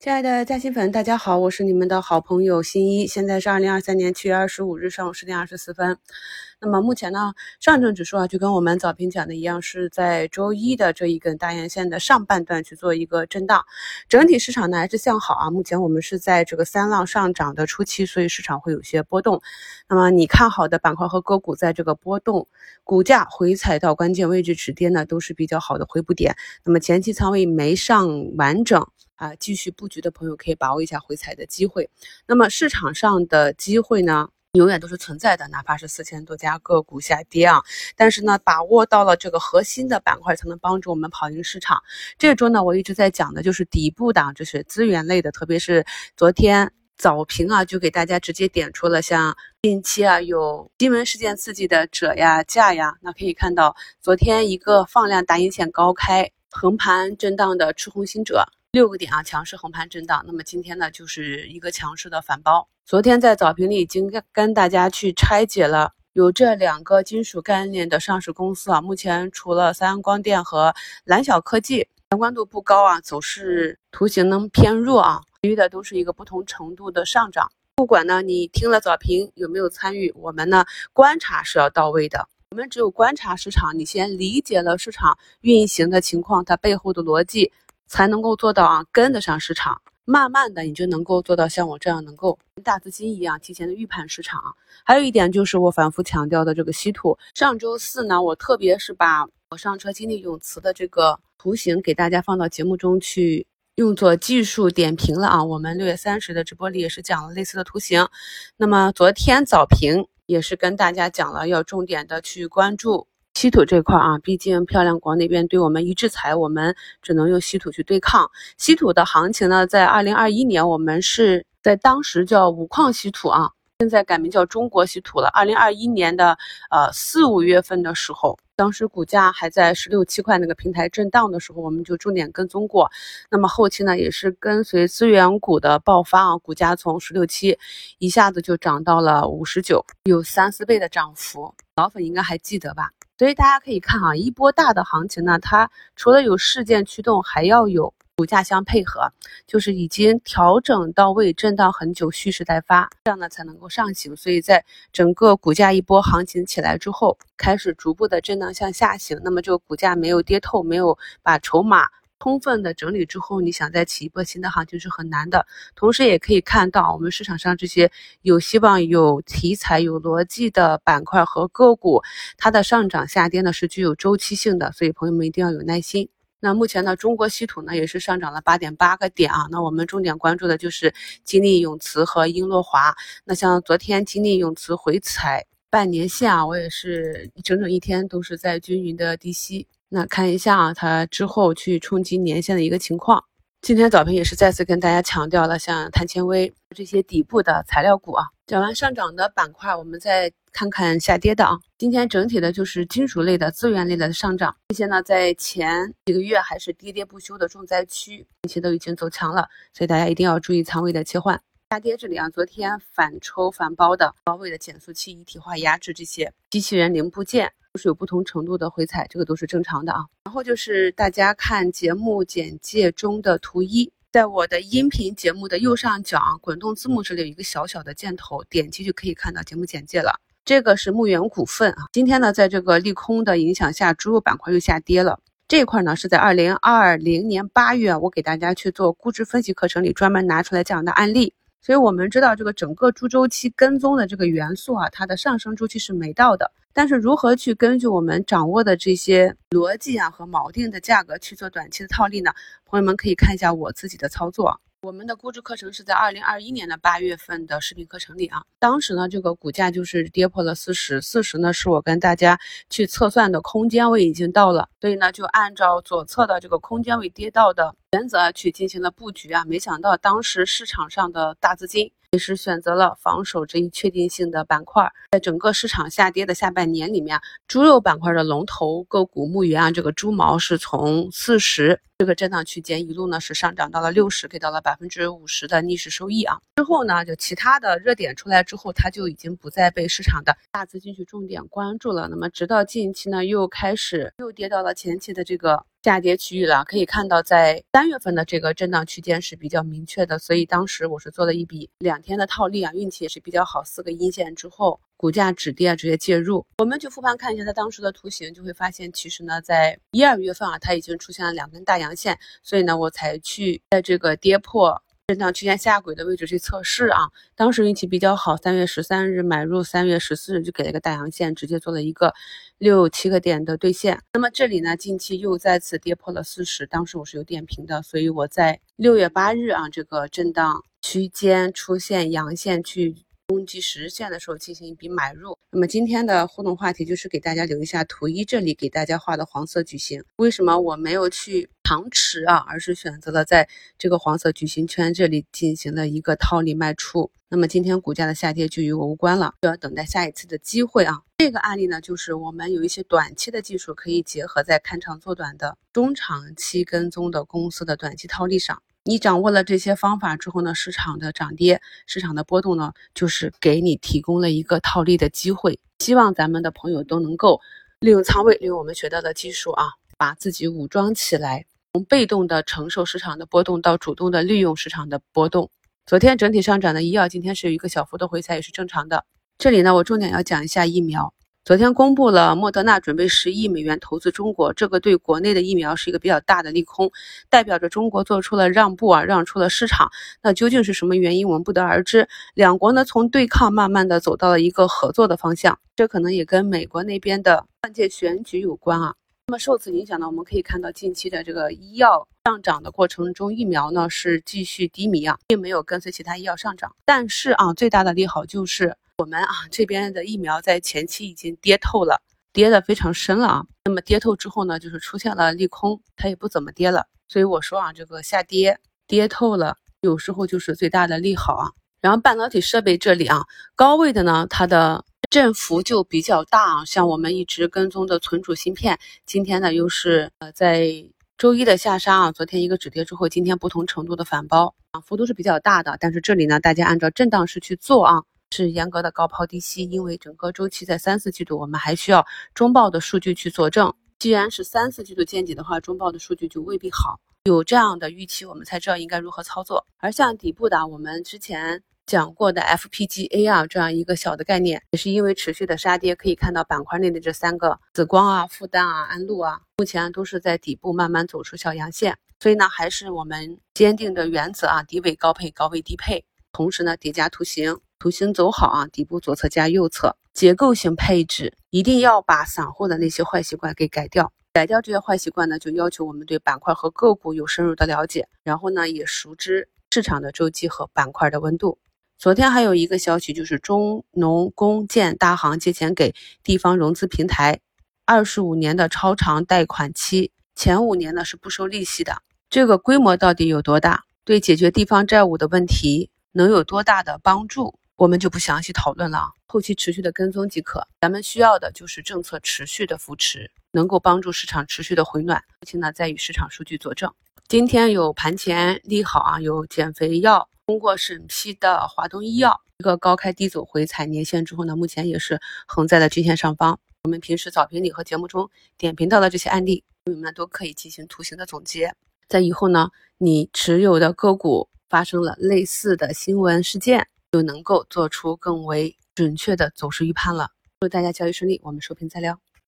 亲爱的嘉兴粉，大家好，我是你们的好朋友新一。现在是二零二三年七月二十五日上午十点二十四分。那么目前呢，上证指数啊，就跟我们早评讲的一样，是在周一的这一根大阳线的上半段去做一个震荡。整体市场呢还是向好啊。目前我们是在这个三浪上涨的初期，所以市场会有些波动。那么你看好的板块和个股，在这个波动，股价回踩到关键位置止跌呢，都是比较好的回补点。那么前期仓位没上完整。啊，继续布局的朋友可以把握一下回踩的机会。那么市场上的机会呢，永远都是存在的，哪怕是四千多家个股下跌啊，但是呢，把握到了这个核心的板块，才能帮助我们跑赢市场。这周呢，我一直在讲的就是底部的，就是资源类的，特别是昨天早评啊，就给大家直接点出了像近期啊有新闻事件刺激的者呀、价呀，那可以看到昨天一个放量大阴线高开，横盘震荡的赤红星者。六个点啊，强势横盘震荡。那么今天呢，就是一个强势的反包。昨天在早评里已经跟大家去拆解了，有这两个金属概念的上市公司啊。目前除了三安光电和蓝晓科技相关度不高啊，走势图形能偏弱啊，其余的都是一个不同程度的上涨。不管呢你听了早评有没有参与，我们呢观察是要到位的。我们只有观察市场，你先理解了市场运行的情况，它背后的逻辑。才能够做到啊，跟得上市场，慢慢的你就能够做到像我这样能够大资金一样提前的预判市场。还有一点就是我反复强调的这个稀土。上周四呢，我特别是把我上车金立永磁的这个图形给大家放到节目中去用作技术点评了啊。我们六月三十的直播里也是讲了类似的图形。那么昨天早评也是跟大家讲了要重点的去关注。稀土这块啊，毕竟漂亮国那边对我们一制裁，我们只能用稀土去对抗。稀土的行情呢，在二零二一年，我们是在当时叫五矿稀土啊，现在改名叫中国稀土了。二零二一年的呃四五月份的时候，当时股价还在十六七块那个平台震荡的时候，我们就重点跟踪过。那么后期呢，也是跟随资源股的爆发啊，股价从十六七一下子就涨到了五十九，有三四倍的涨幅。老粉应该还记得吧？所以大家可以看啊，一波大的行情呢，它除了有事件驱动，还要有股价相配合，就是已经调整到位，震荡很久，蓄势待发，这样呢才能够上行。所以在整个股价一波行情起来之后，开始逐步的震荡向下行，那么这个股价没有跌透，没有把筹码。充分的整理之后，你想再起一波新的行情是很难的。同时，也可以看到我们市场上这些有希望、有题材、有逻辑的板块和个股，它的上涨下跌呢是具有周期性的，所以朋友们一定要有耐心。那目前呢，中国稀土呢也是上涨了八点八个点啊。那我们重点关注的就是金立永磁和英洛华。那像昨天金立永磁回踩半年线啊，我也是整整一天都是在均匀的低吸。那看一下啊，它之后去冲击年线的一个情况。今天早评也是再次跟大家强调了，像碳纤维这些底部的材料股啊。讲完上涨的板块，我们再看看下跌的啊。今天整体的就是金属类的、资源类的上涨，这些呢在前几个月还是跌跌不休的重灾区，近期都已经走强了，所以大家一定要注意仓位的切换。下跌这里啊，昨天反抽反包的高位的减速器、一体化压制这些机器人零部件。是有不同程度的回踩，这个都是正常的啊。然后就是大家看节目简介中的图一，在我的音频节目的右上角啊，滚动字幕这里有一个小小的箭头，点击就可以看到节目简介了。这个是牧原股份啊，今天呢，在这个利空的影响下，猪肉板块又下跌了。这一块呢，是在二零二零年八月，我给大家去做估值分析课程里专门拿出来这样的案例。所以我们知道这个整个猪周期跟踪的这个元素啊，它的上升周期是没到的。但是如何去根据我们掌握的这些逻辑啊和锚定的价格去做短期的套利呢？朋友们可以看一下我自己的操作。我们的估值课程是在二零二一年的八月份的视频课程里啊，当时呢这个股价就是跌破了四十，四十呢是我跟大家去测算的空间位已经到了，所以呢就按照左侧的这个空间位跌到的原则去进行了布局啊，没想到当时市场上的大资金。也是选择了防守这一确定性的板块，在整个市场下跌的下半年里面，猪肉板块的龙头个股牧原啊，这个猪毛是从四十这个震荡区间一路呢是上涨到了六十，给到了百分之五十的逆势收益啊。之后呢，就其他的热点出来之后，它就已经不再被市场的大资金去重点关注了。那么直到近期呢，又开始又跌到了前期的这个下跌区域了。可以看到，在三月份的这个震荡区间是比较明确的，所以当时我是做了一笔两天的套利啊，运气也是比较好，四个阴线之后，股价止跌直接介入。我们去复盘看一下它当时的图形，就会发现其实呢，在一二月份啊，它已经出现了两根大阳线，所以呢，我才去在这个跌破。震荡区间下轨的位置去测试啊，当时运气比较好，三月十三日买入，三月十四日就给了一个大阳线，直接做了一个六七个点的兑现。那么这里呢，近期又再次跌破了四十，当时我是有点评的，所以我在六月八日啊，这个震荡区间出现阳线去。攻击十日线的时候进行一笔买入。那么今天的互动话题就是给大家留一下图一这里给大家画的黄色矩形。为什么我没有去长持啊，而是选择了在这个黄色矩形圈这里进行了一个套利卖出？那么今天股价的下跌就与我无关了，就要等待下一次的机会啊。这个案例呢，就是我们有一些短期的技术可以结合在看长做短的中长期跟踪的公司的短期套利上。你掌握了这些方法之后呢，市场的涨跌、市场的波动呢，就是给你提供了一个套利的机会。希望咱们的朋友都能够利用仓位，利用我们学到的技术啊，把自己武装起来，从被动的承受市场的波动到主动的利用市场的波动。昨天整体上涨的医药，今天是有一个小幅的回踩，也是正常的。这里呢，我重点要讲一下疫苗。昨天公布了莫德纳准备十亿美元投资中国，这个对国内的疫苗是一个比较大的利空，代表着中国做出了让步啊，让出了市场。那究竟是什么原因，我们不得而知。两国呢从对抗慢慢的走到了一个合作的方向，这可能也跟美国那边的换届选举有关啊。那么受此影响呢，我们可以看到近期的这个医药上涨的过程中，疫苗呢是继续低迷啊，并没有跟随其他医药上涨。但是啊，最大的利好就是。我们啊这边的疫苗在前期已经跌透了，跌的非常深了啊。那么跌透之后呢，就是出现了利空，它也不怎么跌了。所以我说啊，这个下跌跌透了，有时候就是最大的利好啊。然后半导体设备这里啊，高位的呢，它的振幅就比较大啊。像我们一直跟踪的存储芯片，今天呢又是呃在周一的下杀啊，昨天一个止跌之后，今天不同程度的反包，啊幅度是比较大的。但是这里呢，大家按照震荡式去做啊。是严格的高抛低吸，因为整个周期在三四季度，我们还需要中报的数据去佐证。既然是三四季度见底的话，中报的数据就未必好。有这样的预期，我们才知道应该如何操作。而像底部的，我们之前讲过的 FPGA 啊，这样一个小的概念，也是因为持续的杀跌，可以看到板块内的这三个紫光啊、复旦啊、安陆啊，目前都是在底部慢慢走出小阳线。所以呢，还是我们坚定的原则啊，低位高配，高位低配，同时呢，叠加图形。图形走好啊，底部左侧加右侧结构性配置，一定要把散户的那些坏习惯给改掉。改掉这些坏习惯呢，就要求我们对板块和个股有深入的了解，然后呢，也熟知市场的周期和板块的温度。昨天还有一个消息，就是中农工建大行借钱给地方融资平台，二十五年的超长贷款期，前五年呢是不收利息的。这个规模到底有多大？对解决地方债务的问题能有多大的帮助？我们就不详细讨论了，后期持续的跟踪即可。咱们需要的就是政策持续的扶持，能够帮助市场持续的回暖。后期呢，再与市场数据佐证。今天有盘前利好啊，有减肥药通过审批的华东医药，一个高开低走回踩年线之后呢，目前也是横在了均线上方。我们平时早评里和节目中点评到的这些案例，朋友们都可以进行图形的总结。在以后呢，你持有的个股发生了类似的新闻事件。就能够做出更为准确的走势预判了。祝大家交易顺利，我们收评再聊。